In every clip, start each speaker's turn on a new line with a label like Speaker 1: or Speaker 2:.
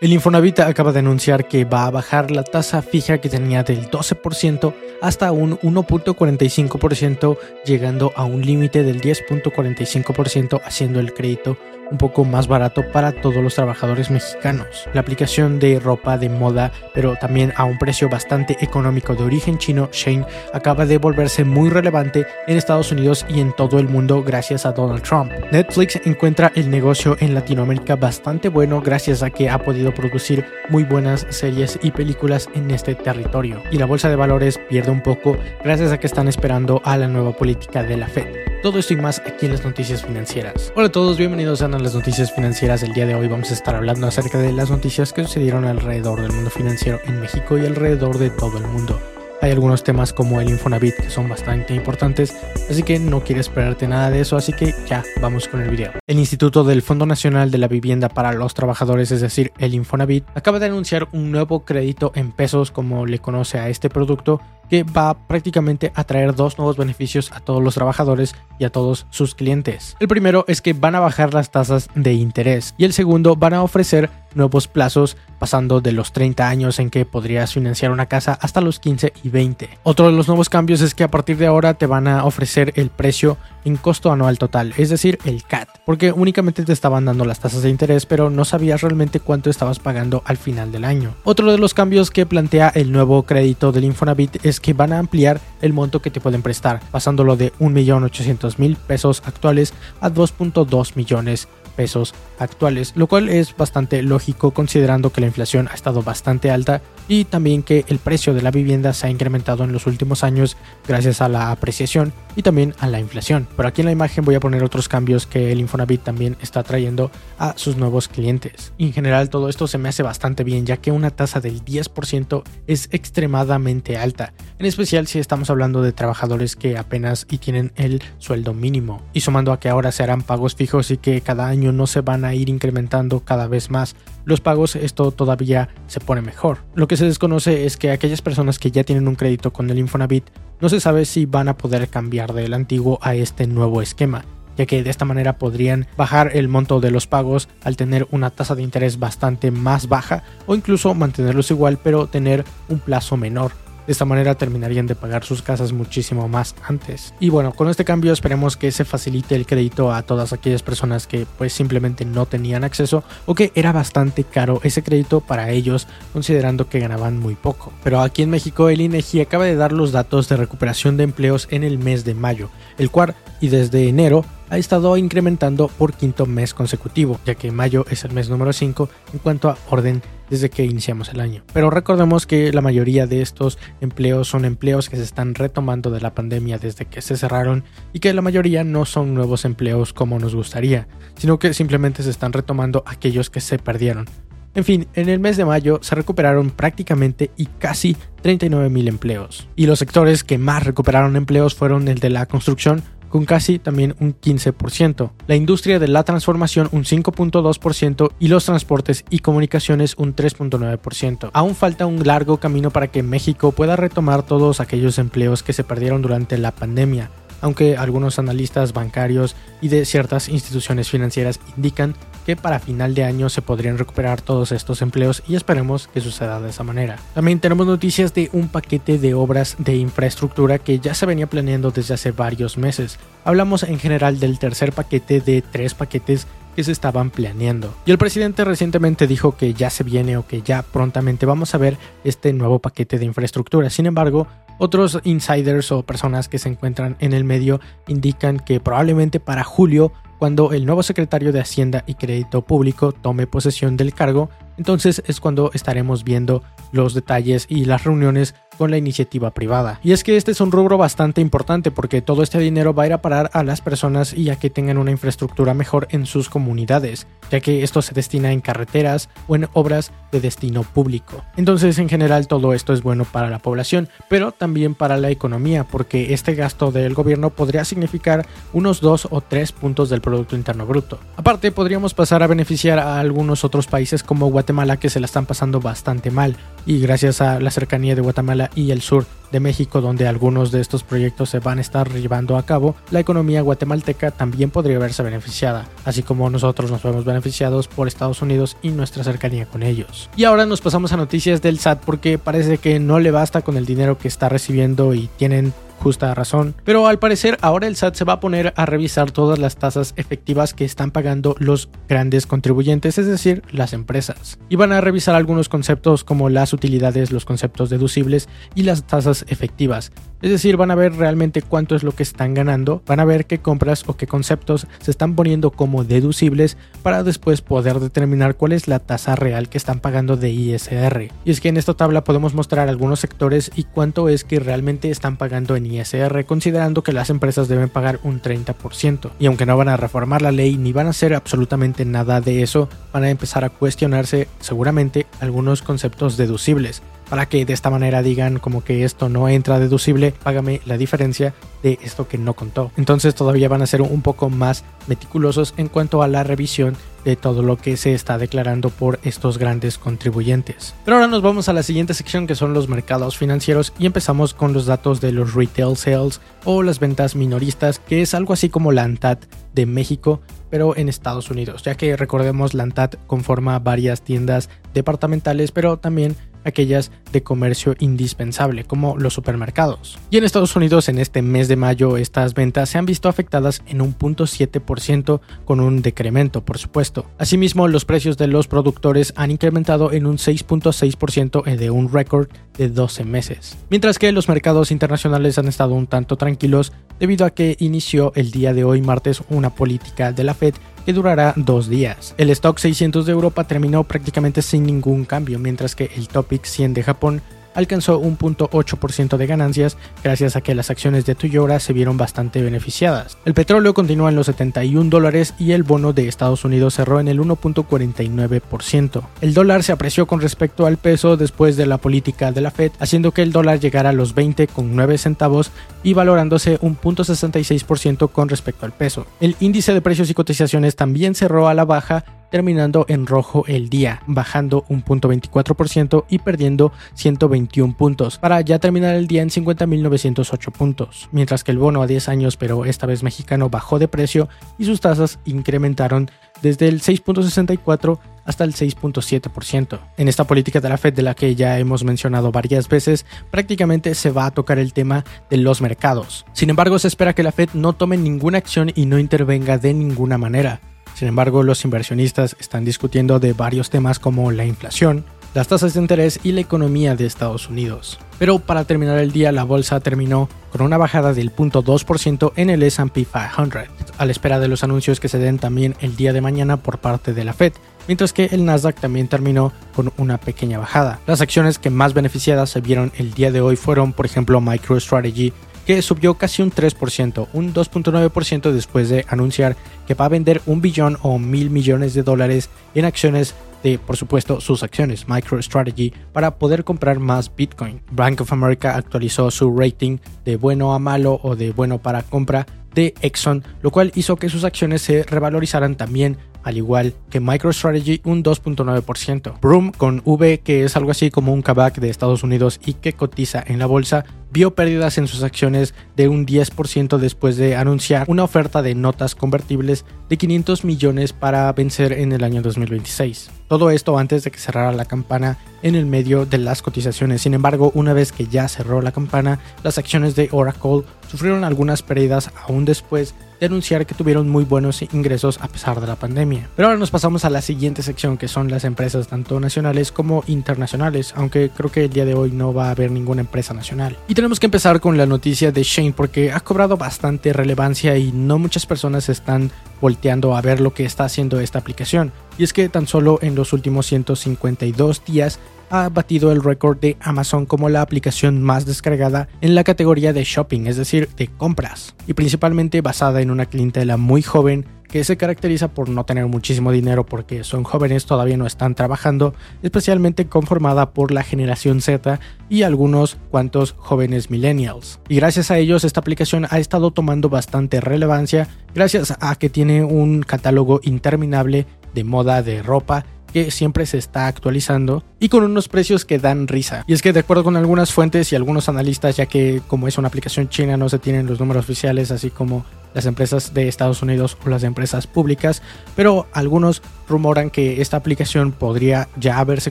Speaker 1: El Infonavit acaba de anunciar que va a bajar la tasa fija que tenía del 12% hasta un 1.45%, llegando a un límite del 10.45%, haciendo el crédito un poco más barato para todos los trabajadores mexicanos. La aplicación de ropa de moda, pero también a un precio bastante económico de origen chino, Shane, acaba de volverse muy relevante en Estados Unidos y en todo el mundo gracias a Donald Trump. Netflix encuentra el negocio en Latinoamérica bastante bueno gracias a que ha podido producir muy buenas series y películas en este territorio. Y la bolsa de valores pierde un poco gracias a que están esperando a la nueva política de la Fed. Todo esto y más aquí en las noticias financieras. Hola a todos, bienvenidos a las noticias financieras. El día de hoy vamos a estar hablando acerca de las noticias que sucedieron alrededor del mundo financiero en México y alrededor de todo el mundo. Hay algunos temas como el Infonavit que son bastante importantes, así que no quiero esperarte nada de eso, así que ya vamos con el video. El Instituto del Fondo Nacional de la Vivienda para los Trabajadores, es decir, el Infonavit, acaba de anunciar un nuevo crédito en pesos, como le conoce a este producto, que va prácticamente a traer dos nuevos beneficios a todos los trabajadores y a todos sus clientes. El primero es que van a bajar las tasas de interés y el segundo van a ofrecer nuevos plazos pasando de los 30 años en que podrías financiar una casa hasta los 15 y 20. Otro de los nuevos cambios es que a partir de ahora te van a ofrecer el precio en costo anual total, es decir, el CAT, porque únicamente te estaban dando las tasas de interés, pero no sabías realmente cuánto estabas pagando al final del año. Otro de los cambios que plantea el nuevo crédito del Infonavit es que van a ampliar el monto que te pueden prestar, pasándolo de 1.800.000 pesos actuales a 2.2 millones pesos actuales, lo cual es bastante lógico considerando que la inflación ha estado bastante alta y también que el precio de la vivienda se ha incrementado en los últimos años gracias a la apreciación y también a la inflación. Pero aquí en la imagen voy a poner otros cambios que el Infonavit también está trayendo a sus nuevos clientes. En general todo esto se me hace bastante bien ya que una tasa del 10% es extremadamente alta, en especial si estamos hablando de trabajadores que apenas y tienen el sueldo mínimo. Y sumando a que ahora se harán pagos fijos y que cada año no se van a ir incrementando cada vez más los pagos, esto todavía se pone mejor. Lo que se desconoce es que aquellas personas que ya tienen un crédito con el Infonavit no se sabe si van a poder cambiar del antiguo a este nuevo esquema, ya que de esta manera podrían bajar el monto de los pagos al tener una tasa de interés bastante más baja o incluso mantenerlos igual pero tener un plazo menor. De esta manera terminarían de pagar sus casas muchísimo más antes. Y bueno, con este cambio esperemos que se facilite el crédito a todas aquellas personas que pues simplemente no tenían acceso o que era bastante caro ese crédito para ellos considerando que ganaban muy poco. Pero aquí en México el INEGI acaba de dar los datos de recuperación de empleos en el mes de mayo, el cual y desde enero ha estado incrementando por quinto mes consecutivo, ya que mayo es el mes número 5 en cuanto a orden desde que iniciamos el año. Pero recordemos que la mayoría de estos empleos son empleos que se están retomando de la pandemia desde que se cerraron y que la mayoría no son nuevos empleos como nos gustaría, sino que simplemente se están retomando aquellos que se perdieron. En fin, en el mes de mayo se recuperaron prácticamente y casi 39.000 empleos. Y los sectores que más recuperaron empleos fueron el de la construcción, con casi también un 15%, la industria de la transformación un 5.2% y los transportes y comunicaciones un 3.9%. Aún falta un largo camino para que México pueda retomar todos aquellos empleos que se perdieron durante la pandemia, aunque algunos analistas bancarios y de ciertas instituciones financieras indican que para final de año se podrían recuperar todos estos empleos y esperemos que suceda de esa manera. También tenemos noticias de un paquete de obras de infraestructura que ya se venía planeando desde hace varios meses. Hablamos en general del tercer paquete de tres paquetes que se estaban planeando. Y el presidente recientemente dijo que ya se viene o que ya prontamente vamos a ver este nuevo paquete de infraestructura. Sin embargo, otros insiders o personas que se encuentran en el medio indican que probablemente para julio cuando el nuevo secretario de Hacienda y Crédito Público tome posesión del cargo, entonces es cuando estaremos viendo los detalles y las reuniones con la iniciativa privada. Y es que este es un rubro bastante importante porque todo este dinero va a ir a parar a las personas y a que tengan una infraestructura mejor en sus comunidades, ya que esto se destina en carreteras o en obras de destino público. Entonces, en general, todo esto es bueno para la población, pero también para la economía, porque este gasto del gobierno podría significar unos 2 o 3 puntos del Producto Interno Bruto. Aparte, podríamos pasar a beneficiar a algunos otros países como Guatemala que se la están pasando bastante mal, y gracias a la cercanía de Guatemala y el sur de México, donde algunos de estos proyectos se van a estar llevando a cabo, la economía guatemalteca también podría verse beneficiada, así como nosotros nos vemos beneficiados por Estados Unidos y nuestra cercanía con ellos. Y ahora nos pasamos a noticias del SAT porque parece que no le basta con el dinero que está recibiendo y tienen justa razón, pero al parecer ahora el SAT se va a poner a revisar todas las tasas efectivas que están pagando los grandes contribuyentes, es decir, las empresas. Y van a revisar algunos conceptos como las utilidades, los conceptos deducibles y las tasas efectivas. Es decir, van a ver realmente cuánto es lo que están ganando, van a ver qué compras o qué conceptos se están poniendo como deducibles para después poder determinar cuál es la tasa real que están pagando de ISR. Y es que en esta tabla podemos mostrar algunos sectores y cuánto es que realmente están pagando en ISR, considerando que las empresas deben pagar un 30%. Y aunque no van a reformar la ley ni van a hacer absolutamente nada de eso, van a empezar a cuestionarse seguramente algunos conceptos deducibles para que de esta manera digan como que esto no entra deducible, págame la diferencia de esto que no contó. Entonces todavía van a ser un poco más meticulosos en cuanto a la revisión de todo lo que se está declarando por estos grandes contribuyentes. Pero ahora nos vamos a la siguiente sección que son los mercados financieros y empezamos con los datos de los retail sales o las ventas minoristas, que es algo así como la ANTAT de México, pero en Estados Unidos, ya que recordemos la ANTAT conforma varias tiendas departamentales, pero también aquellas de comercio indispensable como los supermercados. Y en Estados Unidos en este mes de mayo estas ventas se han visto afectadas en un 0.7% con un decremento por supuesto. Asimismo los precios de los productores han incrementado en un 6.6% de un récord de 12 meses. Mientras que los mercados internacionales han estado un tanto tranquilos debido a que inició el día de hoy martes una política de la Fed que durará dos días. El stock 600 de Europa terminó prácticamente sin ningún cambio, mientras que el Topic 100 de Japón alcanzó un 0.8% de ganancias gracias a que las acciones de Toyota se vieron bastante beneficiadas. El petróleo continúa en los 71 dólares y el bono de Estados Unidos cerró en el 1.49%. El dólar se apreció con respecto al peso después de la política de la Fed, haciendo que el dólar llegara a los 20,9 centavos y valorándose un 0.66% con respecto al peso. El índice de precios y cotizaciones también cerró a la baja terminando en rojo el día, bajando un punto 24% y perdiendo 121 puntos, para ya terminar el día en 50.908 puntos, mientras que el bono a 10 años, pero esta vez mexicano, bajó de precio y sus tasas incrementaron desde el 6.64 hasta el 6.7%. En esta política de la Fed de la que ya hemos mencionado varias veces, prácticamente se va a tocar el tema de los mercados. Sin embargo, se espera que la Fed no tome ninguna acción y no intervenga de ninguna manera. Sin embargo, los inversionistas están discutiendo de varios temas como la inflación, las tasas de interés y la economía de Estados Unidos. Pero para terminar el día, la bolsa terminó con una bajada del 0.2% en el SP 500, a la espera de los anuncios que se den también el día de mañana por parte de la Fed, mientras que el Nasdaq también terminó con una pequeña bajada. Las acciones que más beneficiadas se vieron el día de hoy fueron, por ejemplo, MicroStrategy, que subió casi un 3%, un 2.9% después de anunciar que va a vender un billón o mil millones de dólares en acciones de, por supuesto, sus acciones MicroStrategy para poder comprar más Bitcoin. Bank of America actualizó su rating de bueno a malo o de bueno para compra de Exxon, lo cual hizo que sus acciones se revalorizaran también al igual que MicroStrategy un 2.9%. Broom con V, que es algo así como un Kavak de Estados Unidos y que cotiza en la bolsa, vio pérdidas en sus acciones de un 10% después de anunciar una oferta de notas convertibles de 500 millones para vencer en el año 2026. Todo esto antes de que cerrara la campana en el medio de las cotizaciones. Sin embargo, una vez que ya cerró la campana, las acciones de Oracle sufrieron algunas pérdidas aún después de anunciar que tuvieron muy buenos ingresos a pesar de la pandemia. Pero ahora nos pasamos a la siguiente sección que son las empresas tanto nacionales como internacionales, aunque creo que el día de hoy no va a haber ninguna empresa nacional. Tenemos que empezar con la noticia de Shane porque ha cobrado bastante relevancia y no muchas personas están volteando a ver lo que está haciendo esta aplicación. Y es que tan solo en los últimos 152 días ha batido el récord de Amazon como la aplicación más descargada en la categoría de shopping, es decir, de compras, y principalmente basada en una clientela muy joven que se caracteriza por no tener muchísimo dinero porque son jóvenes, todavía no están trabajando, especialmente conformada por la generación Z y algunos cuantos jóvenes millennials. Y gracias a ellos esta aplicación ha estado tomando bastante relevancia gracias a que tiene un catálogo interminable de moda de ropa que siempre se está actualizando y con unos precios que dan risa. Y es que de acuerdo con algunas fuentes y algunos analistas, ya que como es una aplicación china no se tienen los números oficiales así como las empresas de Estados Unidos o las empresas públicas, pero algunos rumoran que esta aplicación podría ya haberse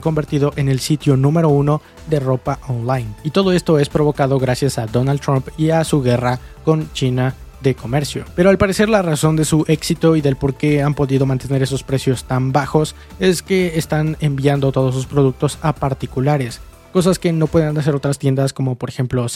Speaker 1: convertido en el sitio número uno de ropa online. Y todo esto es provocado gracias a Donald Trump y a su guerra con China de comercio. Pero al parecer la razón de su éxito y del por qué han podido mantener esos precios tan bajos es que están enviando todos sus productos a particulares, cosas que no pueden hacer otras tiendas como por ejemplo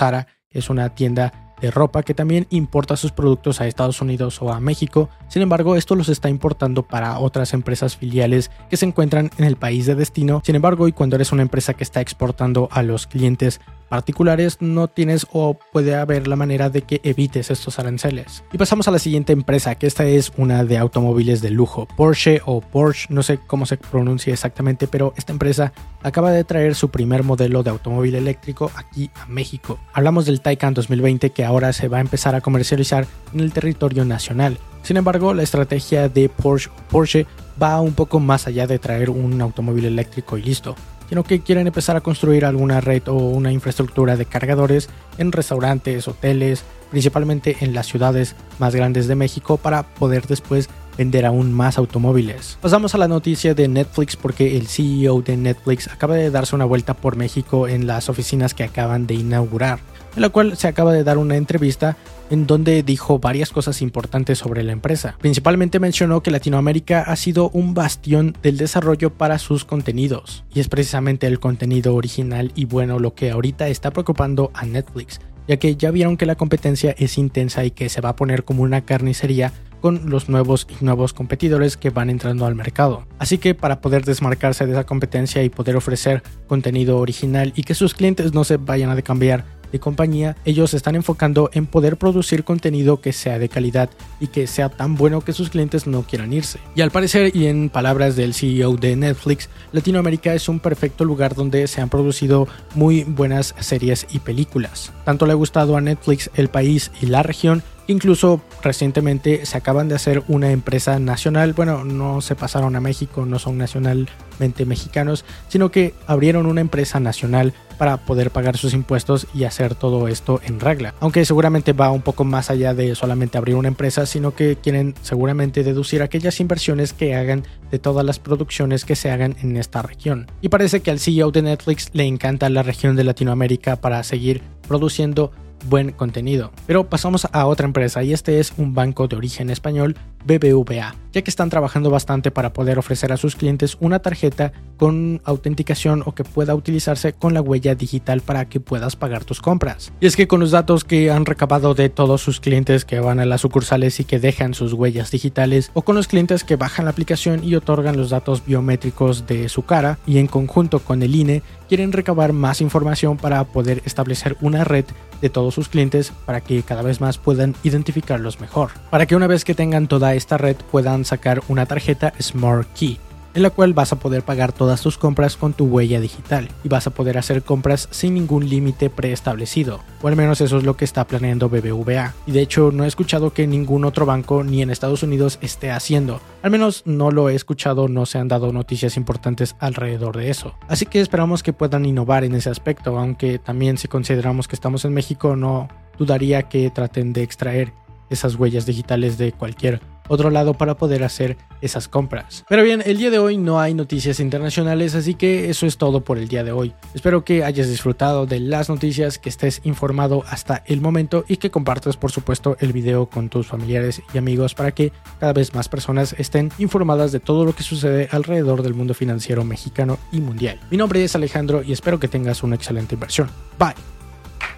Speaker 1: que es una tienda de ropa que también importa sus productos a Estados Unidos o a México. Sin embargo, esto los está importando para otras empresas filiales que se encuentran en el país de destino. Sin embargo, y cuando eres una empresa que está exportando a los clientes particulares no tienes o puede haber la manera de que evites estos aranceles. Y pasamos a la siguiente empresa, que esta es una de automóviles de lujo, Porsche o Porsche, no sé cómo se pronuncia exactamente, pero esta empresa acaba de traer su primer modelo de automóvil eléctrico aquí a México. Hablamos del Taycan 2020 que ahora se va a empezar a comercializar en el territorio nacional. Sin embargo, la estrategia de Porsche, Porsche va un poco más allá de traer un automóvil eléctrico y listo sino que quieren empezar a construir alguna red o una infraestructura de cargadores en restaurantes, hoteles, principalmente en las ciudades más grandes de México para poder después vender aún más automóviles. Pasamos a la noticia de Netflix porque el CEO de Netflix acaba de darse una vuelta por México en las oficinas que acaban de inaugurar, en la cual se acaba de dar una entrevista en donde dijo varias cosas importantes sobre la empresa. Principalmente mencionó que Latinoamérica ha sido un bastión del desarrollo para sus contenidos, y es precisamente el contenido original y bueno lo que ahorita está preocupando a Netflix, ya que ya vieron que la competencia es intensa y que se va a poner como una carnicería con los nuevos y nuevos competidores que van entrando al mercado. Así que para poder desmarcarse de esa competencia y poder ofrecer contenido original y que sus clientes no se vayan a cambiar de compañía, ellos se están enfocando en poder producir contenido que sea de calidad y que sea tan bueno que sus clientes no quieran irse. Y al parecer, y en palabras del CEO de Netflix, Latinoamérica es un perfecto lugar donde se han producido muy buenas series y películas. Tanto le ha gustado a Netflix el país y la región Incluso recientemente se acaban de hacer una empresa nacional, bueno, no se pasaron a México, no son nacionalmente mexicanos, sino que abrieron una empresa nacional para poder pagar sus impuestos y hacer todo esto en regla. Aunque seguramente va un poco más allá de solamente abrir una empresa, sino que quieren seguramente deducir aquellas inversiones que hagan de todas las producciones que se hagan en esta región. Y parece que al CEO de Netflix le encanta la región de Latinoamérica para seguir produciendo buen contenido. Pero pasamos a otra empresa y este es un banco de origen español, BBVA, ya que están trabajando bastante para poder ofrecer a sus clientes una tarjeta con autenticación o que pueda utilizarse con la huella digital para que puedas pagar tus compras. Y es que con los datos que han recabado de todos sus clientes que van a las sucursales y que dejan sus huellas digitales o con los clientes que bajan la aplicación y otorgan los datos biométricos de su cara y en conjunto con el INE quieren recabar más información para poder establecer una red de todos sus clientes para que cada vez más puedan identificarlos mejor. Para que una vez que tengan toda esta red puedan sacar una tarjeta Smart Key en la cual vas a poder pagar todas tus compras con tu huella digital y vas a poder hacer compras sin ningún límite preestablecido, o al menos eso es lo que está planeando BBVA. Y de hecho no he escuchado que ningún otro banco ni en Estados Unidos esté haciendo, al menos no lo he escuchado, no se han dado noticias importantes alrededor de eso. Así que esperamos que puedan innovar en ese aspecto, aunque también si consideramos que estamos en México no dudaría que traten de extraer esas huellas digitales de cualquier otro lado para poder hacer esas compras. Pero bien, el día de hoy no hay noticias internacionales, así que eso es todo por el día de hoy. Espero que hayas disfrutado de las noticias, que estés informado hasta el momento y que compartas por supuesto el video con tus familiares y amigos para que cada vez más personas estén informadas de todo lo que sucede alrededor del mundo financiero mexicano y mundial. Mi nombre es Alejandro y espero que tengas una excelente inversión. Bye.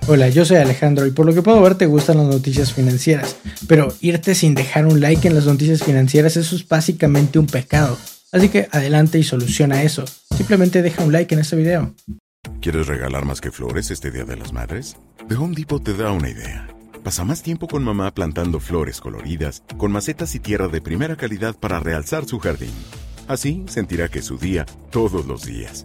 Speaker 1: Hola, yo soy Alejandro y por lo que puedo ver te gustan las noticias financieras, pero irte sin dejar un like en las noticias financieras eso es básicamente un pecado. Así que adelante y soluciona eso. Simplemente deja un like en este video.
Speaker 2: ¿Quieres regalar más que flores este Día de las Madres? The Home Depot te da una idea. Pasa más tiempo con mamá plantando flores coloridas, con macetas y tierra de primera calidad para realzar su jardín. Así sentirá que es su día todos los días.